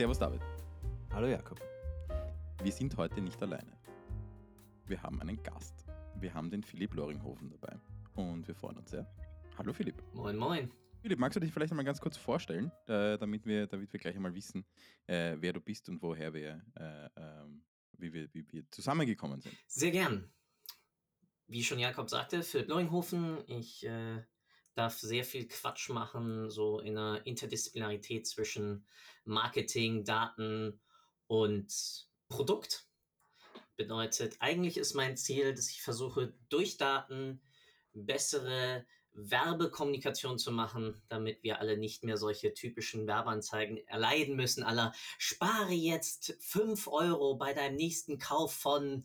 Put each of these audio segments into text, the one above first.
Servus David. Hallo Jakob. Wir sind heute nicht alleine. Wir haben einen Gast. Wir haben den Philipp Loringhofen dabei. Und wir freuen uns sehr. Hallo Philipp. Moin, moin. Philipp, magst du dich vielleicht einmal ganz kurz vorstellen, äh, damit, wir, damit wir gleich einmal wissen, äh, wer du bist und woher wir, äh, ähm, wie, wir, wie wir zusammengekommen sind? Sehr gern. Wie schon Jakob sagte, Philipp Loringhofen. Ich äh, darf sehr viel Quatsch machen, so in einer Interdisziplinarität zwischen Marketing, Daten und Produkt. Bedeutet, eigentlich ist mein Ziel, dass ich versuche, durch Daten bessere Werbekommunikation zu machen, damit wir alle nicht mehr solche typischen Werbeanzeigen erleiden müssen. Aller spare jetzt fünf Euro bei deinem nächsten Kauf von,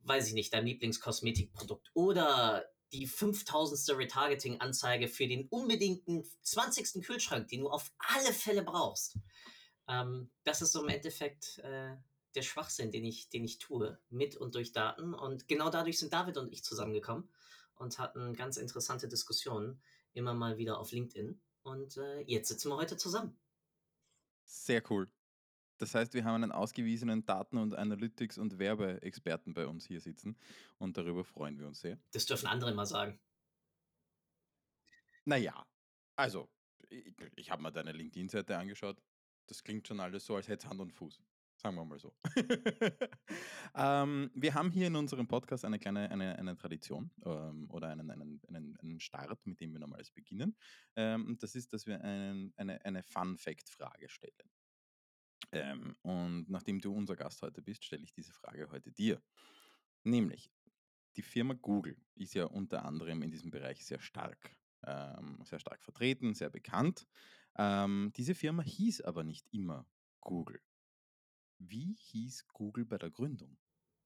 weiß ich nicht, deinem Lieblingskosmetikprodukt oder die 5000. Retargeting-Anzeige für den unbedingten 20. Kühlschrank, den du auf alle Fälle brauchst. Ähm, das ist so im Endeffekt äh, der Schwachsinn, den ich, den ich tue, mit und durch Daten. Und genau dadurch sind David und ich zusammengekommen und hatten ganz interessante Diskussionen, immer mal wieder auf LinkedIn. Und äh, jetzt sitzen wir heute zusammen. Sehr cool. Das heißt, wir haben einen ausgewiesenen Daten- und Analytics- und Werbeexperten bei uns hier sitzen und darüber freuen wir uns sehr. Das dürfen andere mal sagen. Naja, also, ich, ich habe mir deine LinkedIn-Seite angeschaut. Das klingt schon alles so, als hätte es Hand und Fuß. Sagen wir mal so. ähm, wir haben hier in unserem Podcast eine kleine eine, eine Tradition ähm, oder einen, einen, einen, einen, Start, mit dem wir normals beginnen. Ähm, das ist, dass wir einen, eine, eine Fun-Fact-Frage stellen. Ähm, und nachdem du unser Gast heute bist, stelle ich diese Frage heute dir. Nämlich, die Firma Google ist ja unter anderem in diesem Bereich sehr stark, ähm, sehr stark vertreten, sehr bekannt. Ähm, diese Firma hieß aber nicht immer Google. Wie hieß Google bei der Gründung?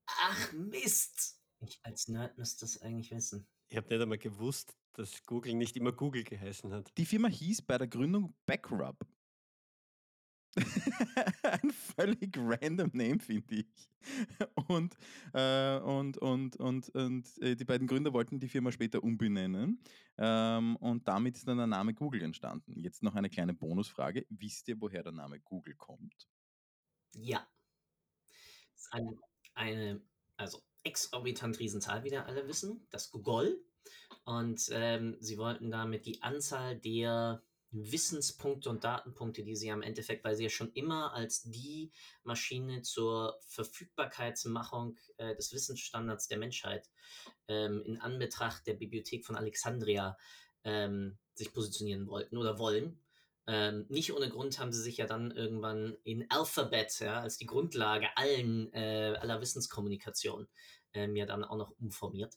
Ach Mist! Ich als Nerd müsste das eigentlich wissen. Ich habe nicht einmal gewusst, dass Google nicht immer Google geheißen hat. Die Firma hieß bei der Gründung Backrub. ein völlig random Name, finde ich. Und, äh, und, und, und, und äh, die beiden Gründer wollten die Firma später umbenennen. Ähm, und damit ist dann der Name Google entstanden. Jetzt noch eine kleine Bonusfrage. Wisst ihr, woher der Name Google kommt? Ja. Das ist eine, eine also exorbitant Riesenzahl, wie wir alle wissen, das Google. Und ähm, sie wollten damit die Anzahl der Wissenspunkte und Datenpunkte, die sie am Endeffekt, weil sie ja schon immer als die Maschine zur Verfügbarkeitsmachung äh, des Wissensstandards der Menschheit ähm, in Anbetracht der Bibliothek von Alexandria ähm, sich positionieren wollten oder wollen. Ähm, nicht ohne Grund haben sie sich ja dann irgendwann in Alphabet ja, als die Grundlage allen äh, aller Wissenskommunikation ähm, ja dann auch noch umformiert.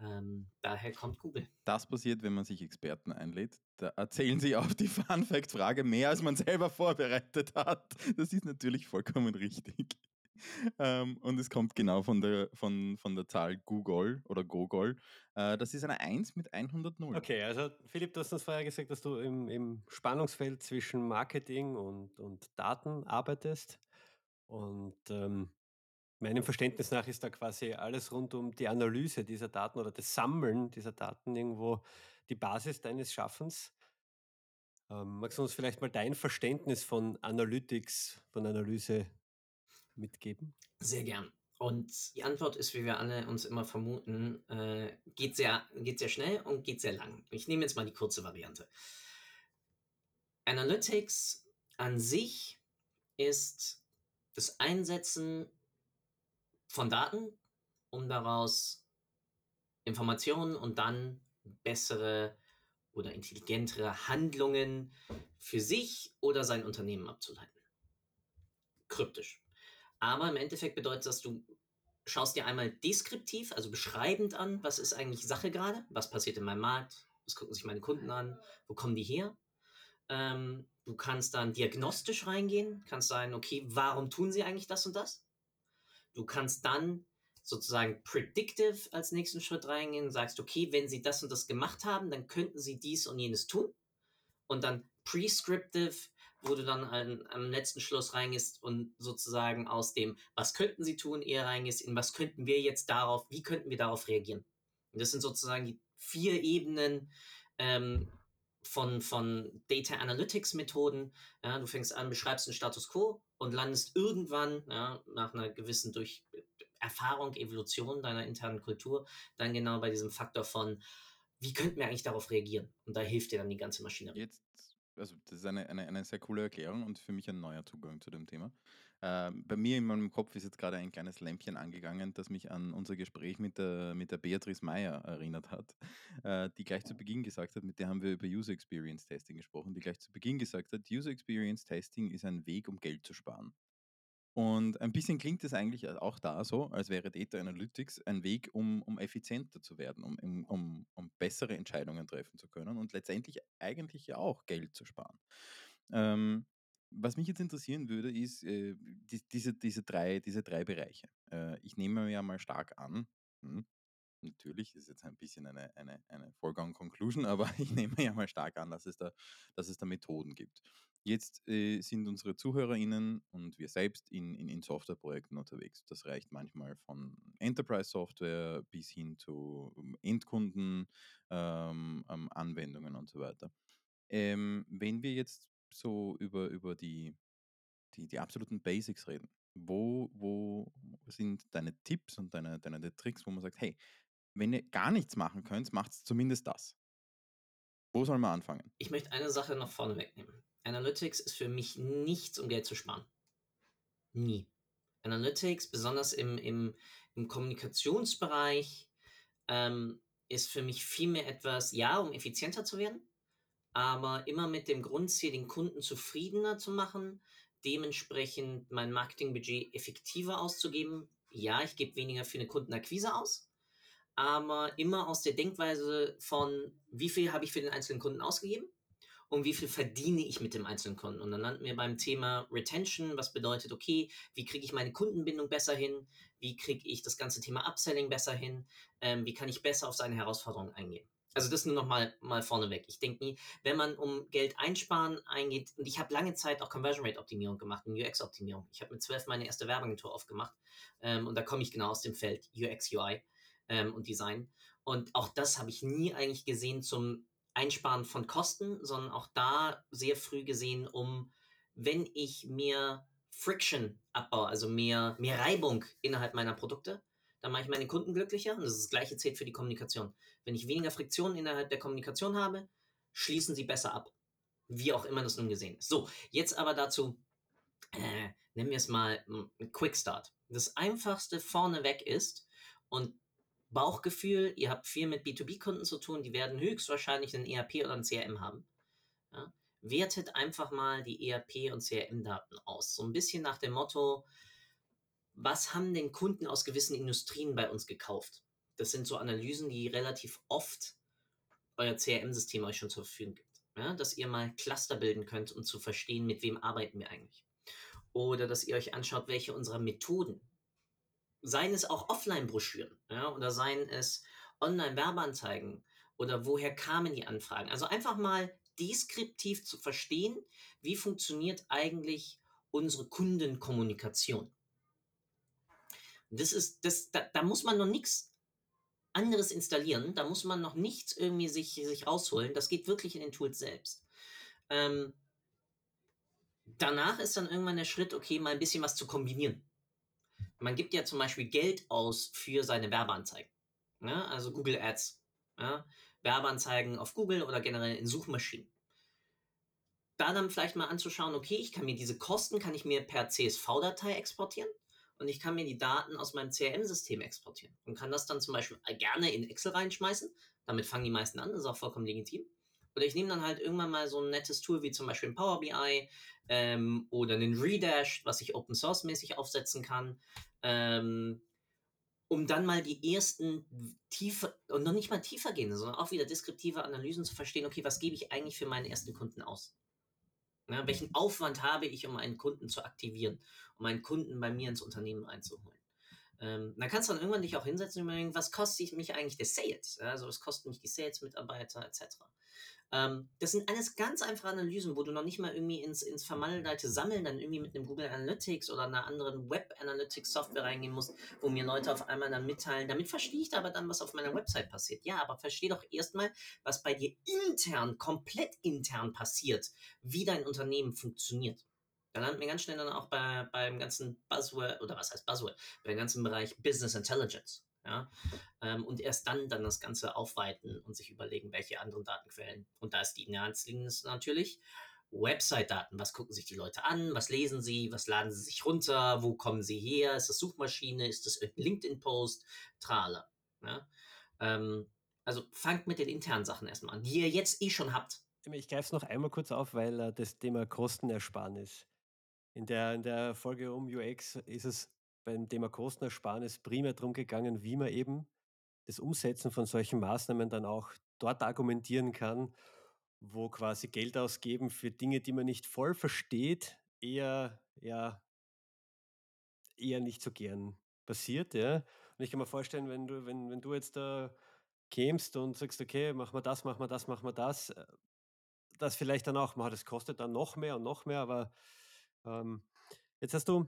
Ähm, daher kommt Google. Das passiert, wenn man sich Experten einlädt. Da erzählen sie auf die Fun Fact Frage mehr, als man selber vorbereitet hat. Das ist natürlich vollkommen richtig. Ähm, und es kommt genau von der, von, von der Zahl Google oder Gogol. Äh, das ist eine 1 mit 100 Null. Okay, also Philipp, du hast uns vorher gesagt, dass du im, im Spannungsfeld zwischen Marketing und, und Daten arbeitest. Und ähm, Meinem Verständnis nach ist da quasi alles rund um die Analyse dieser Daten oder das Sammeln dieser Daten irgendwo die Basis deines Schaffens. Ähm, magst du uns vielleicht mal dein Verständnis von Analytics, von Analyse mitgeben? Sehr gern. Und die Antwort ist, wie wir alle uns immer vermuten, äh, geht, sehr, geht sehr schnell und geht sehr lang. Ich nehme jetzt mal die kurze Variante. Analytics an sich ist das Einsetzen von Daten, um daraus Informationen und dann bessere oder intelligentere Handlungen für sich oder sein Unternehmen abzuleiten. Kryptisch. Aber im Endeffekt bedeutet das, du schaust dir einmal deskriptiv, also beschreibend an, was ist eigentlich Sache gerade, was passiert in meinem Markt, was gucken sich meine Kunden an, wo kommen die her. Ähm, du kannst dann diagnostisch reingehen, kannst sagen, okay, warum tun sie eigentlich das und das? Du kannst dann sozusagen predictive als nächsten Schritt reingehen sagst, okay, wenn sie das und das gemacht haben, dann könnten sie dies und jenes tun. Und dann prescriptive, wo du dann an, am letzten Schluss reingehst und sozusagen aus dem, was könnten sie tun, eher reingehst, in was könnten wir jetzt darauf, wie könnten wir darauf reagieren. Und das sind sozusagen die vier Ebenen ähm, von, von Data Analytics Methoden. Ja, du fängst an, beschreibst einen Status quo und landest irgendwann ja, nach einer gewissen durch Erfahrung, Evolution deiner internen Kultur dann genau bei diesem Faktor von, wie könnten wir eigentlich darauf reagieren? Und da hilft dir dann die ganze Maschinerie. Jetzt, also das ist eine, eine, eine sehr coole Erklärung und für mich ein neuer Zugang zu dem Thema. Äh, bei mir in meinem Kopf ist jetzt gerade ein kleines Lämpchen angegangen, das mich an unser Gespräch mit der, mit der Beatrice Meyer erinnert hat, äh, die gleich zu Beginn gesagt hat, mit der haben wir über User Experience Testing gesprochen, die gleich zu Beginn gesagt hat, User Experience Testing ist ein Weg, um Geld zu sparen. Und ein bisschen klingt es eigentlich auch da so, als wäre Data Analytics ein Weg, um, um effizienter zu werden, um, um, um bessere Entscheidungen treffen zu können und letztendlich eigentlich ja auch Geld zu sparen. Ähm, was mich jetzt interessieren würde, ist äh, die, diese, diese, drei, diese drei Bereiche. Äh, ich nehme mir ja mal stark an, hm, natürlich ist jetzt ein bisschen eine, eine, eine Foregone Conclusion, aber ich nehme ja mal stark an, dass es da, dass es da Methoden gibt. Jetzt äh, sind unsere ZuhörerInnen und wir selbst in, in, in Softwareprojekten unterwegs. Das reicht manchmal von Enterprise-Software bis hin zu ähm, Endkunden, ähm, ähm, Anwendungen und so weiter. Ähm, wenn wir jetzt so über, über die, die, die absoluten Basics reden, wo, wo sind deine Tipps und deine, deine Tricks, wo man sagt, hey, wenn ihr gar nichts machen könnt, macht zumindest das. Wo soll man anfangen? Ich möchte eine Sache noch vorne wegnehmen. Analytics ist für mich nichts, um Geld zu sparen. Nie. Analytics, besonders im, im, im Kommunikationsbereich, ähm, ist für mich vielmehr etwas, ja, um effizienter zu werden, aber immer mit dem Grundziel, den Kunden zufriedener zu machen, dementsprechend mein Marketingbudget effektiver auszugeben. Ja, ich gebe weniger für eine Kundenakquise aus, aber immer aus der Denkweise von, wie viel habe ich für den einzelnen Kunden ausgegeben und wie viel verdiene ich mit dem einzelnen Kunden. Und dann landen wir beim Thema Retention, was bedeutet, okay, wie kriege ich meine Kundenbindung besser hin, wie kriege ich das ganze Thema Upselling besser hin, ähm, wie kann ich besser auf seine Herausforderungen eingehen. Also das nur noch mal, mal vorneweg. Ich denke nie, wenn man um Geld einsparen eingeht, und ich habe lange Zeit auch Conversion Rate Optimierung gemacht und UX Optimierung. Ich habe mit zwölf meine erste Werbeagentur aufgemacht ähm, und da komme ich genau aus dem Feld UX, UI ähm, und Design. Und auch das habe ich nie eigentlich gesehen zum Einsparen von Kosten, sondern auch da sehr früh gesehen, um, wenn ich mehr Friction abbaue, also mehr, mehr Reibung innerhalb meiner Produkte, dann mache ich meine Kunden glücklicher und das, ist das gleiche zählt für die Kommunikation. Wenn ich weniger Friktion innerhalb der Kommunikation habe, schließen sie besser ab. Wie auch immer das nun gesehen ist. So, jetzt aber dazu, äh, nennen wir es mal ein Quick Start. Das einfachste vorneweg ist, und Bauchgefühl, ihr habt viel mit B2B-Kunden zu tun, die werden höchstwahrscheinlich einen ERP oder ein CRM haben. Ja? Wertet einfach mal die ERP und CRM-Daten aus. So ein bisschen nach dem Motto, was haben denn Kunden aus gewissen Industrien bei uns gekauft? Das sind so Analysen, die relativ oft euer CRM-System euch schon zur Verfügung gibt. Ja? Dass ihr mal Cluster bilden könnt, um zu verstehen, mit wem arbeiten wir eigentlich. Oder dass ihr euch anschaut, welche unserer Methoden seien es auch Offline-Broschüren ja, oder seien es Online-Werbeanzeigen oder woher kamen die Anfragen. Also einfach mal deskriptiv zu verstehen, wie funktioniert eigentlich unsere Kundenkommunikation. Das ist, das, da, da muss man noch nichts anderes installieren, da muss man noch nichts irgendwie sich, sich rausholen. Das geht wirklich in den Tools selbst. Ähm, danach ist dann irgendwann der Schritt, okay, mal ein bisschen was zu kombinieren man gibt ja zum Beispiel Geld aus für seine Werbeanzeigen. Ne? Also Google Ads. Ja? Werbeanzeigen auf Google oder generell in Suchmaschinen. Da dann vielleicht mal anzuschauen, okay, ich kann mir diese Kosten, kann ich mir per CSV-Datei exportieren und ich kann mir die Daten aus meinem CRM-System exportieren und kann das dann zum Beispiel gerne in Excel reinschmeißen. Damit fangen die meisten an, das ist auch vollkommen legitim. Oder ich nehme dann halt irgendwann mal so ein nettes Tool wie zum Beispiel ein Power BI ähm, oder einen Redash, was ich Open Source mäßig aufsetzen kann, ähm, um dann mal die ersten tiefer und noch nicht mal tiefer gehen, sondern auch wieder deskriptive Analysen zu verstehen, okay, was gebe ich eigentlich für meine ersten Kunden aus? Ja, welchen Aufwand habe ich, um einen Kunden zu aktivieren, um einen Kunden bei mir ins Unternehmen reinzuholen? Ähm, dann kannst du dann irgendwann dich auch hinsetzen und überlegen, was kostet mich eigentlich der Sales? Also was kosten mich die Sales-Mitarbeiter etc. Ähm, das sind alles ganz einfache Analysen, wo du noch nicht mal irgendwie ins, ins vermandelte Sammeln dann irgendwie mit einem Google Analytics oder einer anderen Web Analytics Software reingehen musst, wo mir Leute auf einmal dann mitteilen, damit verstehe ich aber dann, was auf meiner Website passiert. Ja, aber verstehe doch erstmal, was bei dir intern, komplett intern passiert, wie dein Unternehmen funktioniert. Da landen wir ganz schnell dann auch bei, beim ganzen Buzzword, oder was heißt Buzzword, beim ganzen Bereich Business Intelligence. Ja? Ähm, und erst dann dann das Ganze aufweiten und sich überlegen, welche anderen Datenquellen. Und da ist die naheliegende natürlich Website-Daten. Was gucken sich die Leute an? Was lesen sie? Was laden sie sich runter? Wo kommen sie her? Ist das Suchmaschine? Ist das LinkedIn-Post? Trala. Ja? Ähm, also fangt mit den internen Sachen erstmal an, die ihr jetzt eh schon habt. Ich greife es noch einmal kurz auf, weil äh, das Thema Kostenersparnis. In der, in der Folge um UX ist es beim Thema Kostenersparnis primär darum gegangen, wie man eben das Umsetzen von solchen Maßnahmen dann auch dort argumentieren kann, wo quasi Geld ausgeben für Dinge, die man nicht voll versteht, eher, ja, eher nicht so gern passiert. Ja. Und ich kann mir vorstellen, wenn du, wenn, wenn du jetzt da kämst und sagst, okay, machen wir das, machen wir das, machen wir das, äh, das vielleicht dann auch, das kostet dann noch mehr und noch mehr, aber ähm, jetzt hast du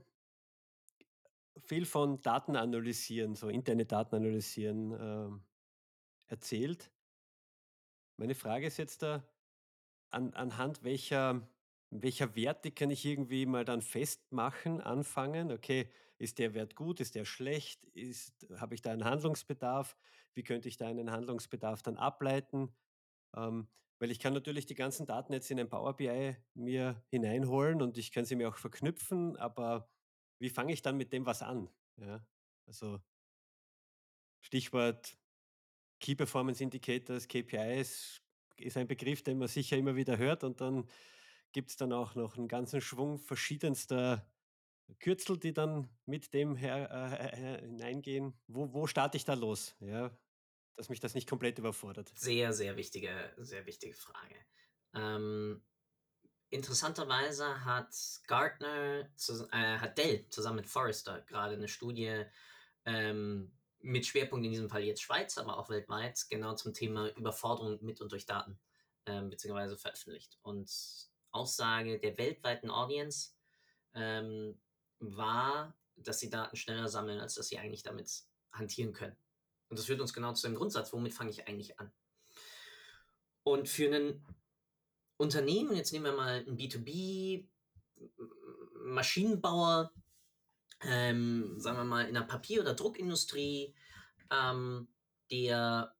viel von Daten analysieren, so interne Daten analysieren ähm, erzählt. Meine Frage ist jetzt da, an, anhand welcher, welcher Werte kann ich irgendwie mal dann festmachen, anfangen? Okay, ist der Wert gut, ist der schlecht, habe ich da einen Handlungsbedarf? Wie könnte ich da einen Handlungsbedarf dann ableiten? Ähm, weil ich kann natürlich die ganzen Daten jetzt in ein Power BI mir hineinholen und ich kann sie mir auch verknüpfen, aber wie fange ich dann mit dem was an? Ja, also Stichwort Key Performance Indicators, KPIs ist ein Begriff, den man sicher immer wieder hört und dann gibt es dann auch noch einen ganzen Schwung verschiedenster Kürzel, die dann mit dem her, äh, hineingehen. Wo, wo starte ich da los? Ja, dass mich das nicht komplett überfordert. Sehr, sehr wichtige, sehr wichtige Frage. Ähm, interessanterweise hat Gartner, äh, hat Dell zusammen mit Forrester gerade eine Studie ähm, mit Schwerpunkt in diesem Fall jetzt Schweiz, aber auch weltweit, genau zum Thema Überforderung mit und durch Daten ähm, beziehungsweise veröffentlicht. Und Aussage der weltweiten Audience ähm, war, dass sie Daten schneller sammeln, als dass sie eigentlich damit hantieren können. Und das führt uns genau zu dem Grundsatz, womit fange ich eigentlich an? Und für einen Unternehmen, jetzt nehmen wir mal einen B2B, Maschinenbauer, ähm, sagen wir mal in der Papier- oder Druckindustrie, ähm, der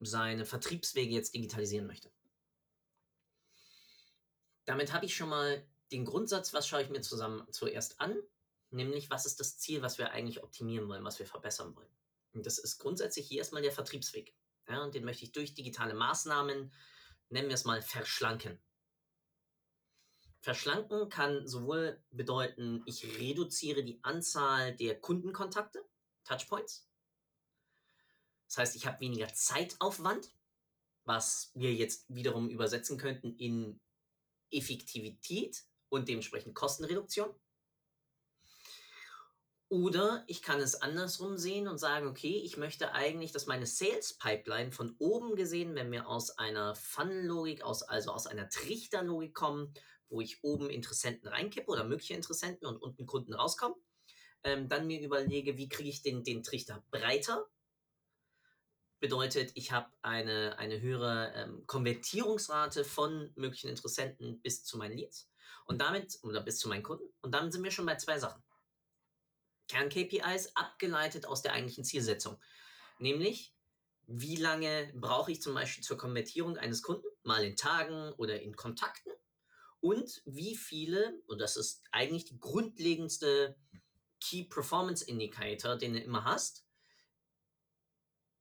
seine Vertriebswege jetzt digitalisieren möchte. Damit habe ich schon mal den Grundsatz, was schaue ich mir zusammen zuerst an, nämlich was ist das Ziel, was wir eigentlich optimieren wollen, was wir verbessern wollen. Und das ist grundsätzlich hier erstmal der Vertriebsweg. Ja, und den möchte ich durch digitale Maßnahmen nennen wir es mal, verschlanken. Verschlanken kann sowohl bedeuten, ich reduziere die Anzahl der Kundenkontakte, Touchpoints. Das heißt, ich habe weniger Zeitaufwand, was wir jetzt wiederum übersetzen könnten in Effektivität und dementsprechend Kostenreduktion. Oder ich kann es andersrum sehen und sagen, okay, ich möchte eigentlich, dass meine Sales Pipeline von oben gesehen, wenn wir aus einer Funnel-Logik, aus, also aus einer Trichterlogik kommen, wo ich oben Interessenten reinkippe oder mögliche Interessenten und unten Kunden rauskommen, ähm, dann mir überlege, wie kriege ich den, den Trichter breiter. Bedeutet, ich habe eine, eine höhere ähm, Konvertierungsrate von möglichen Interessenten bis zu meinen Leads und damit, oder bis zu meinen Kunden. Und damit sind wir schon bei zwei Sachen. Kern-KPIs abgeleitet aus der eigentlichen Zielsetzung. Nämlich, wie lange brauche ich zum Beispiel zur Konvertierung eines Kunden, mal in Tagen oder in Kontakten? Und wie viele, und das ist eigentlich die grundlegendste Key Performance Indicator, den du immer hast,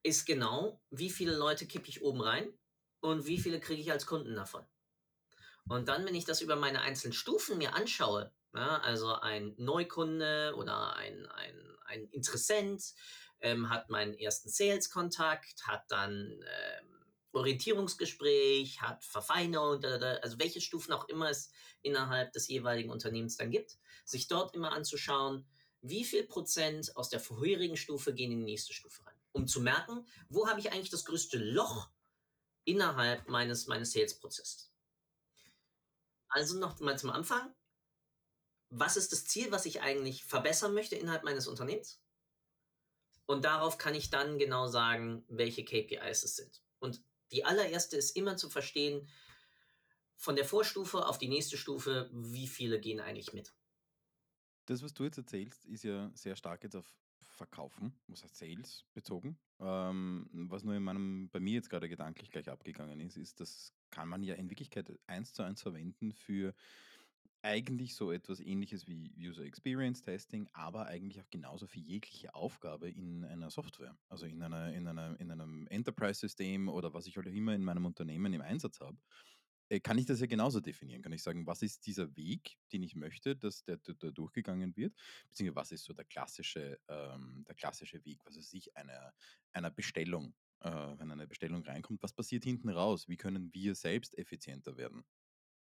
ist genau, wie viele Leute kippe ich oben rein und wie viele kriege ich als Kunden davon. Und dann, wenn ich das über meine einzelnen Stufen mir anschaue, ja, also ein Neukunde oder ein, ein, ein Interessent ähm, hat meinen ersten Sales-Kontakt, hat dann ähm, Orientierungsgespräch, hat Verfeinerung, also welche Stufen auch immer es innerhalb des jeweiligen Unternehmens dann gibt, sich dort immer anzuschauen, wie viel Prozent aus der vorherigen Stufe gehen in die nächste Stufe rein, um zu merken, wo habe ich eigentlich das größte Loch innerhalb meines, meines Sales-Prozesses. Also noch mal zum Anfang. Was ist das Ziel, was ich eigentlich verbessern möchte innerhalb meines Unternehmens? Und darauf kann ich dann genau sagen, welche KPIs es sind. Und die allererste ist immer zu verstehen, von der Vorstufe auf die nächste Stufe, wie viele gehen eigentlich mit. Das, was du jetzt erzählst, ist ja sehr stark jetzt auf Verkaufen, was heißt Sales bezogen. Ähm, was nur in meinem, bei mir jetzt gerade gedanklich gleich abgegangen ist, ist, das kann man ja in Wirklichkeit eins zu eins verwenden für eigentlich so etwas ähnliches wie User Experience Testing, aber eigentlich auch genauso für jegliche Aufgabe in einer Software, also in, einer, in, einer, in einem Enterprise-System oder was ich halt immer in meinem Unternehmen im Einsatz habe. Äh, kann ich das ja genauso definieren. Kann ich sagen, was ist dieser Weg, den ich möchte, dass der, der durchgegangen wird, beziehungsweise was ist so der klassische, ähm, der klassische Weg, was weiß ich, einer, einer Bestellung, äh, wenn eine Bestellung reinkommt, was passiert hinten raus, wie können wir selbst effizienter werden?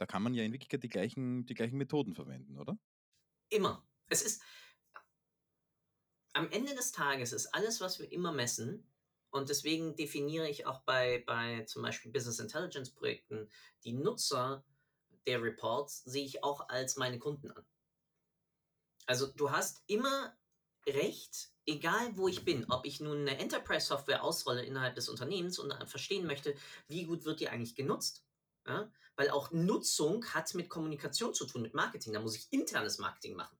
Da kann man ja in Wirklichkeit die gleichen, die gleichen Methoden verwenden, oder? Immer. Es ist am Ende des Tages ist alles, was wir immer messen, und deswegen definiere ich auch bei, bei zum Beispiel Business Intelligence Projekten die Nutzer der Reports sehe ich auch als meine Kunden an. Also du hast immer recht, egal wo ich bin, ob ich nun eine Enterprise Software ausrolle innerhalb des Unternehmens und verstehen möchte, wie gut wird die eigentlich genutzt. Ja? Weil auch Nutzung hat mit Kommunikation zu tun, mit Marketing. Da muss ich internes Marketing machen,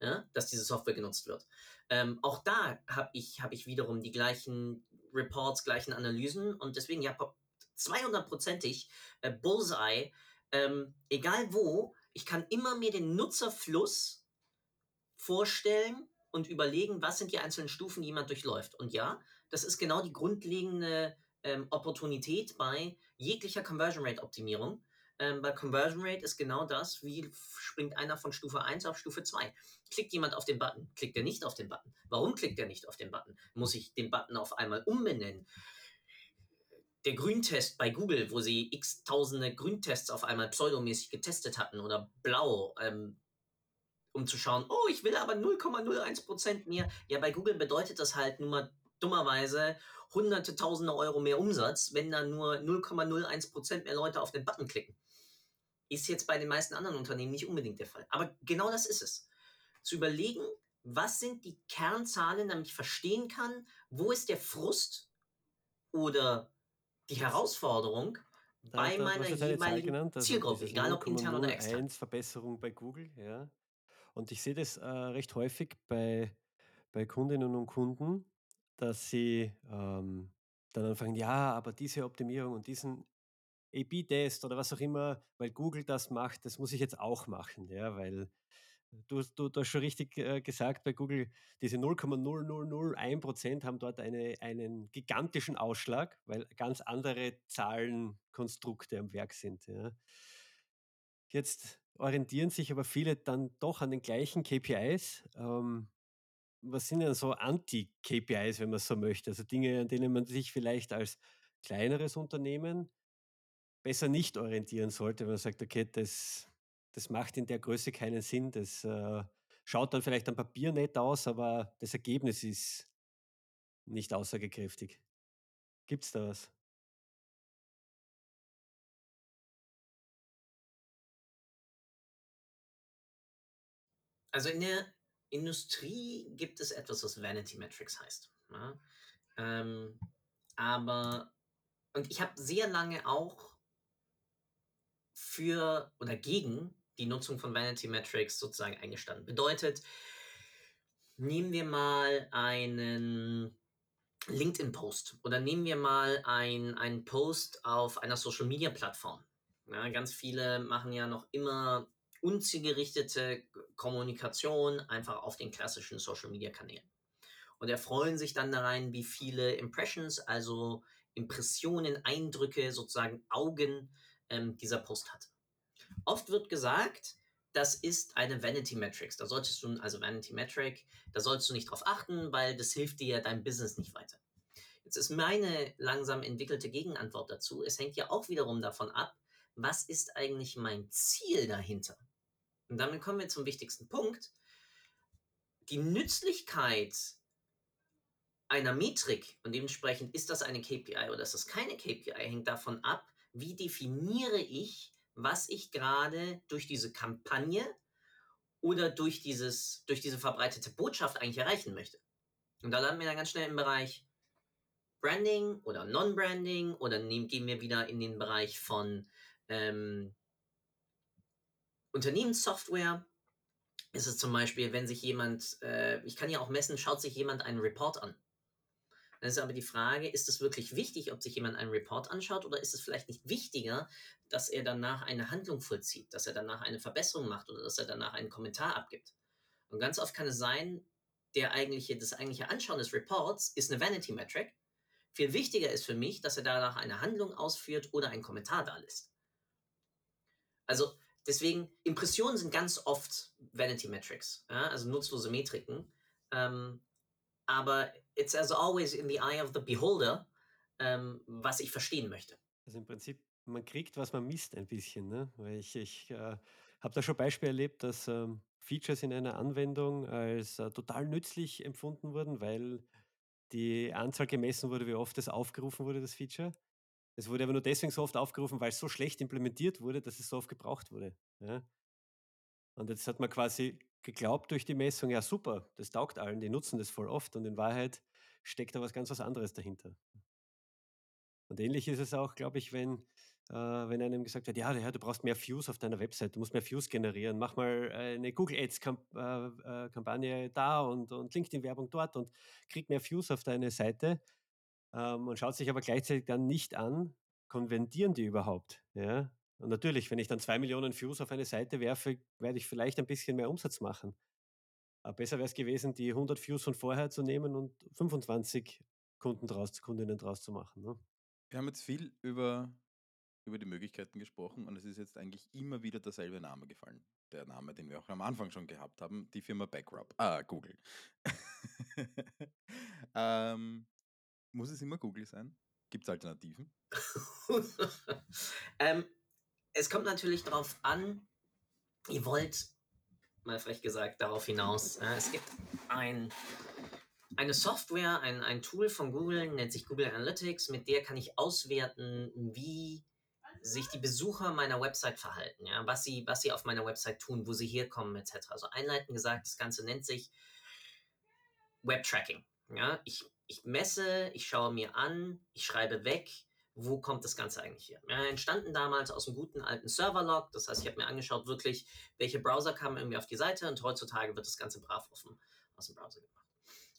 ja? dass diese Software genutzt wird. Ähm, auch da habe ich, hab ich wiederum die gleichen Reports, gleichen Analysen und deswegen ja 200%ig äh, Bullseye, ähm, egal wo, ich kann immer mir den Nutzerfluss vorstellen und überlegen, was sind die einzelnen Stufen, die jemand durchläuft. Und ja, das ist genau die grundlegende ähm, Opportunität bei jeglicher Conversion Rate Optimierung. Ähm, bei Conversion Rate ist genau das, wie springt einer von Stufe 1 auf Stufe 2. Klickt jemand auf den Button, klickt er nicht auf den Button. Warum klickt er nicht auf den Button? Muss ich den Button auf einmal umbenennen? Der Grüntest bei Google, wo sie x tausende Grüntests auf einmal pseudomäßig getestet hatten oder blau, ähm, um zu schauen, oh, ich will aber 0,01% mehr. Ja, bei Google bedeutet das halt nur mal dummerweise hunderte, tausende Euro mehr Umsatz, wenn da nur 0,01% mehr Leute auf den Button klicken. Ist jetzt bei den meisten anderen Unternehmen nicht unbedingt der Fall. Aber genau das ist es. Zu überlegen, was sind die Kernzahlen, damit ich verstehen kann, wo ist der Frust oder die Herausforderung da, bei da, meiner jeweiligen genannt, also Zielgruppe, egal ob intern oder extern. Verbesserung bei Google, ja. Und ich sehe das äh, recht häufig bei, bei Kundinnen und Kunden, dass sie ähm, dann anfangen, ja, aber diese Optimierung und diesen A-B-Test oder was auch immer, weil Google das macht, das muss ich jetzt auch machen, ja, weil du, du, du hast schon richtig äh, gesagt, bei Google diese 0,0001% haben dort eine, einen gigantischen Ausschlag, weil ganz andere Zahlenkonstrukte am Werk sind. Ja. Jetzt orientieren sich aber viele dann doch an den gleichen KPIs. Ähm, was sind denn so Anti-KPIs, wenn man so möchte? Also Dinge, an denen man sich vielleicht als kleineres Unternehmen besser nicht orientieren sollte, wenn man sagt, okay, das, das macht in der Größe keinen Sinn, das äh, schaut dann vielleicht am Papier nett aus, aber das Ergebnis ist nicht aussagekräftig. Gibt es da was? Also in der Industrie gibt es etwas, was Vanity Metrics heißt. Ja? Ähm, aber, und ich habe sehr lange auch für oder gegen die Nutzung von Vanity Metrics sozusagen eingestanden. Bedeutet, nehmen wir mal einen LinkedIn-Post oder nehmen wir mal ein, einen Post auf einer Social-Media-Plattform. Ja, ganz viele machen ja noch immer unzielgerichtete Kommunikation einfach auf den klassischen Social-Media-Kanälen. Und erfreuen sich dann daran, wie viele Impressions, also Impressionen, Eindrücke, sozusagen Augen ähm, dieser Post hat. Oft wird gesagt, das ist eine Vanity Metrics. Da solltest du, also Vanity Metric, da solltest du nicht drauf achten, weil das hilft dir ja deinem Business nicht weiter. Jetzt ist meine langsam entwickelte Gegenantwort dazu. Es hängt ja auch wiederum davon ab, was ist eigentlich mein Ziel dahinter? Und damit kommen wir zum wichtigsten Punkt. Die Nützlichkeit einer Metrik und dementsprechend ist das eine KPI oder ist das keine KPI, hängt davon ab, wie definiere ich, was ich gerade durch diese Kampagne oder durch, dieses, durch diese verbreitete Botschaft eigentlich erreichen möchte. Und da landen wir dann ganz schnell im Bereich Branding oder Non-Branding oder nehmen, gehen wir wieder in den Bereich von ähm, Unternehmenssoftware. Ist es zum Beispiel, wenn sich jemand, äh, ich kann ja auch messen, schaut sich jemand einen Report an. Dann ist aber die Frage, ist es wirklich wichtig, ob sich jemand einen Report anschaut oder ist es vielleicht nicht wichtiger, dass er danach eine Handlung vollzieht, dass er danach eine Verbesserung macht oder dass er danach einen Kommentar abgibt. Und ganz oft kann es sein, der eigentliche, das eigentliche Anschauen des Reports ist eine Vanity Metric. Viel wichtiger ist für mich, dass er danach eine Handlung ausführt oder einen Kommentar da lässt. Also deswegen, Impressionen sind ganz oft Vanity Metrics, ja, also nutzlose Metriken. Ähm, aber it's as always in the eye of the beholder, ähm, was ich verstehen möchte. Also im Prinzip, man kriegt, was man misst ein bisschen. Ne? Weil ich, ich äh, habe da schon Beispiele erlebt, dass ähm, Features in einer Anwendung als äh, total nützlich empfunden wurden, weil die Anzahl gemessen wurde, wie oft es aufgerufen wurde, das Feature. Es wurde aber nur deswegen so oft aufgerufen, weil es so schlecht implementiert wurde, dass es so oft gebraucht wurde. Ja? Und jetzt hat man quasi geglaubt durch die Messung, ja super, das taugt allen, die nutzen das voll oft und in Wahrheit steckt da was ganz was anderes dahinter. Und ähnlich ist es auch, glaube ich, wenn, äh, wenn einem gesagt wird, ja, du brauchst mehr Views auf deiner Website, du musst mehr Views generieren, mach mal eine Google Ads-Kampagne äh, äh, da und, und LinkedIn-Werbung dort und krieg mehr Views auf deine Seite ähm, und schaut sich aber gleichzeitig dann nicht an, konvertieren die überhaupt? Ja? Und natürlich, wenn ich dann zwei Millionen Views auf eine Seite werfe, werde ich vielleicht ein bisschen mehr Umsatz machen. Aber besser wäre es gewesen, die 100 Views von vorher zu nehmen und 25 Kunden draus, Kundinnen draus zu machen. Ne? Wir haben jetzt viel über, über die Möglichkeiten gesprochen und es ist jetzt eigentlich immer wieder derselbe Name gefallen. Der Name, den wir auch am Anfang schon gehabt haben, die Firma Backrub. Ah, Google. ähm, muss es immer Google sein? Gibt es Alternativen? ähm, es kommt natürlich darauf an, ihr wollt, mal frech gesagt, darauf hinaus. Äh, es gibt ein, eine Software, ein, ein Tool von Google, nennt sich Google Analytics, mit der kann ich auswerten, wie sich die Besucher meiner Website verhalten, ja, was sie, was sie auf meiner Website tun, wo sie herkommen, etc. Also einleitend gesagt, das Ganze nennt sich Web-Tracking. Ja, ich ich messe, ich schaue mir an, ich schreibe weg, wo kommt das Ganze eigentlich her? Ja, entstanden damals aus einem guten alten Serverlog. Das heißt, ich habe mir angeschaut, wirklich, welche Browser kamen irgendwie auf die Seite und heutzutage wird das Ganze brav offen aus dem Browser gemacht.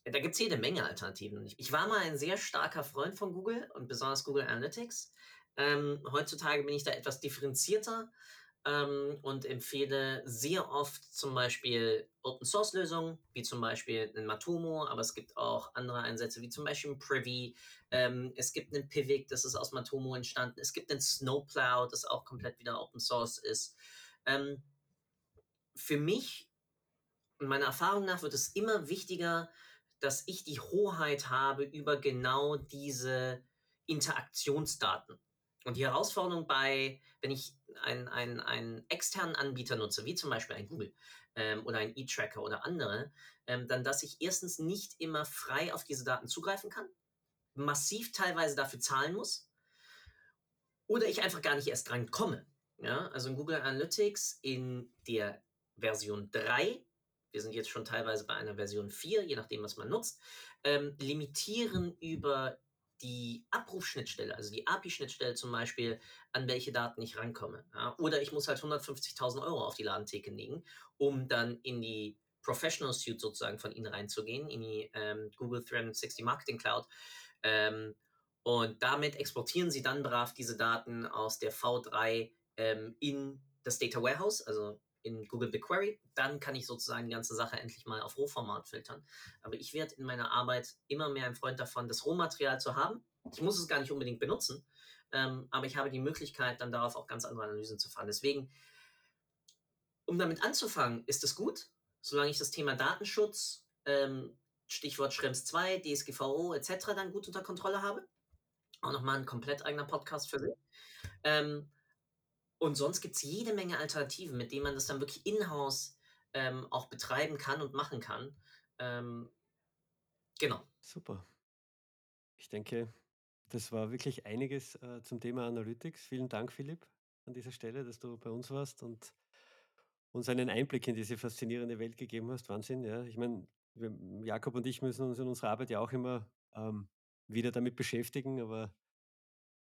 Da gibt es jede Menge Alternativen. Ich war mal ein sehr starker Freund von Google und besonders Google Analytics. Ähm, heutzutage bin ich da etwas differenzierter ähm, und empfehle sehr oft zum Beispiel Open Source Lösungen, wie zum Beispiel ein Matomo, aber es gibt auch andere Einsätze, wie zum Beispiel ein Privy. Ähm, es gibt einen Pivik, das ist aus Matomo entstanden. Es gibt einen Snowplow, das auch komplett wieder Open Source ist. Ähm, für mich und meiner Erfahrung nach wird es immer wichtiger, dass ich die Hoheit habe über genau diese Interaktionsdaten. Und die Herausforderung bei, wenn ich einen, einen, einen externen Anbieter nutze, wie zum Beispiel ein Google ähm, oder ein E-Tracker oder andere, ähm, dann, dass ich erstens nicht immer frei auf diese Daten zugreifen kann, massiv teilweise dafür zahlen muss oder ich einfach gar nicht erst dran komme. Ja? Also in Google Analytics in der Version 3, wir sind jetzt schon teilweise bei einer Version 4, je nachdem, was man nutzt, ähm, limitieren über die Abrufschnittstelle, also die API-Schnittstelle zum Beispiel, an welche Daten ich rankomme. Ja? Oder ich muss halt 150.000 Euro auf die Ladentheke legen, um dann in die Professional Suite sozusagen von ihnen reinzugehen, in die ähm, Google 360 Marketing Cloud. Ähm, und damit exportieren sie dann brav diese Daten aus der V3 ähm, in das Data Warehouse, also in Google BigQuery, dann kann ich sozusagen die ganze Sache endlich mal auf Rohformat filtern. Aber ich werde in meiner Arbeit immer mehr ein Freund davon, das Rohmaterial zu haben. Ich muss es gar nicht unbedingt benutzen, ähm, aber ich habe die Möglichkeit, dann darauf auch ganz andere Analysen zu fahren. Deswegen, um damit anzufangen, ist es gut, solange ich das Thema Datenschutz, ähm, Stichwort Schrems 2, DSGVO etc. dann gut unter Kontrolle habe. Auch nochmal ein komplett eigener Podcast für sich. Ähm, und sonst gibt es jede Menge Alternativen, mit denen man das dann wirklich in-house ähm, auch betreiben kann und machen kann. Ähm, genau. Super. Ich denke, das war wirklich einiges äh, zum Thema Analytics. Vielen Dank, Philipp, an dieser Stelle, dass du bei uns warst und uns einen Einblick in diese faszinierende Welt gegeben hast. Wahnsinn, ja. Ich meine, Jakob und ich müssen uns in unserer Arbeit ja auch immer ähm, wieder damit beschäftigen, aber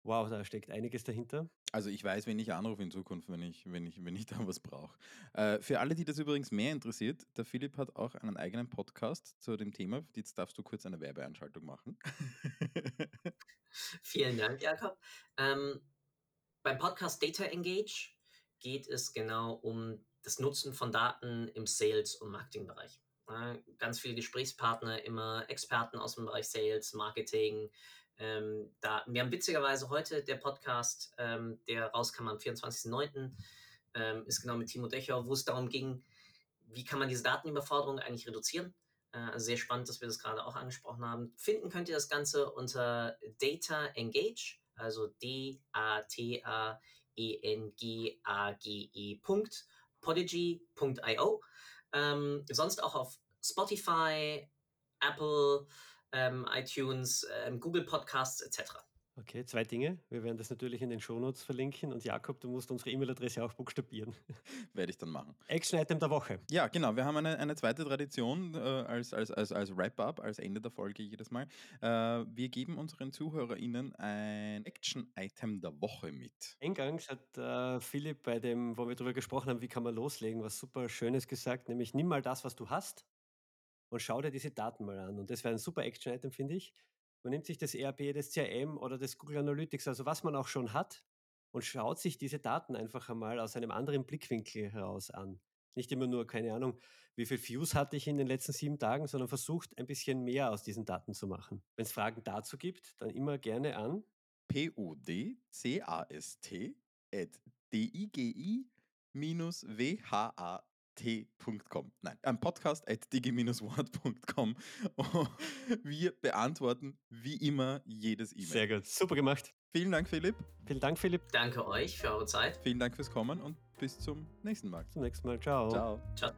wow, da steckt einiges dahinter. Also ich weiß, wen ich anrufe in Zukunft, wenn ich, wenn ich, wenn ich da was brauche. Äh, für alle, die das übrigens mehr interessiert, der Philipp hat auch einen eigenen Podcast zu dem Thema. Jetzt darfst du kurz eine Werbeeinschaltung machen. Vielen Dank, Jakob. Ähm, beim Podcast Data Engage geht es genau um das Nutzen von Daten im Sales- und Marketingbereich. Ganz viele Gesprächspartner, immer Experten aus dem Bereich Sales, Marketing, ähm, da, wir haben witzigerweise heute der Podcast, ähm, der rauskam am 24.09., ähm, ist genau mit Timo Dächer, wo es darum ging, wie kann man diese Datenüberforderung eigentlich reduzieren. Äh, also sehr spannend, dass wir das gerade auch angesprochen haben. Finden könnt ihr das Ganze unter Data Engage, also D-A-T-A-E-N-G-A-G-E. Podigy.io. Ähm, sonst auch auf Spotify, Apple, ähm, iTunes, ähm, Google Podcasts etc. Okay, zwei Dinge. Wir werden das natürlich in den Shownotes verlinken. Und Jakob, du musst unsere E-Mail-Adresse auch buchstabieren. Werde ich dann machen. Action-Item der Woche. Ja, genau. Wir haben eine, eine zweite Tradition äh, als, als, als, als Wrap-up, als Ende der Folge jedes Mal. Äh, wir geben unseren ZuhörerInnen ein Action-Item der Woche mit. Eingangs hat äh, Philipp bei dem, wo wir darüber gesprochen haben, wie kann man loslegen, was super Schönes gesagt, nämlich nimm mal das, was du hast und schau dir diese Daten mal an. Und das wäre ein super Action-Item, finde ich. Man nimmt sich das ERP, das CRM oder das Google Analytics, also was man auch schon hat, und schaut sich diese Daten einfach einmal aus einem anderen Blickwinkel heraus an. Nicht immer nur, keine Ahnung, wie viel Views hatte ich in den letzten sieben Tagen, sondern versucht ein bisschen mehr aus diesen Daten zu machen. Wenn es Fragen dazu gibt, dann immer gerne an P-O-D-C-A-S-T at t.com. Nein, ein Podcast at digi-wort.com. Wir beantworten wie immer jedes E-Mail. Sehr gut, super gemacht. Vielen Dank, Philipp. Vielen Dank, Philipp. Danke euch für eure Zeit. Vielen Dank fürs Kommen und bis zum nächsten Mal. Zum nächsten Mal. Ciao. Ciao. Ciao.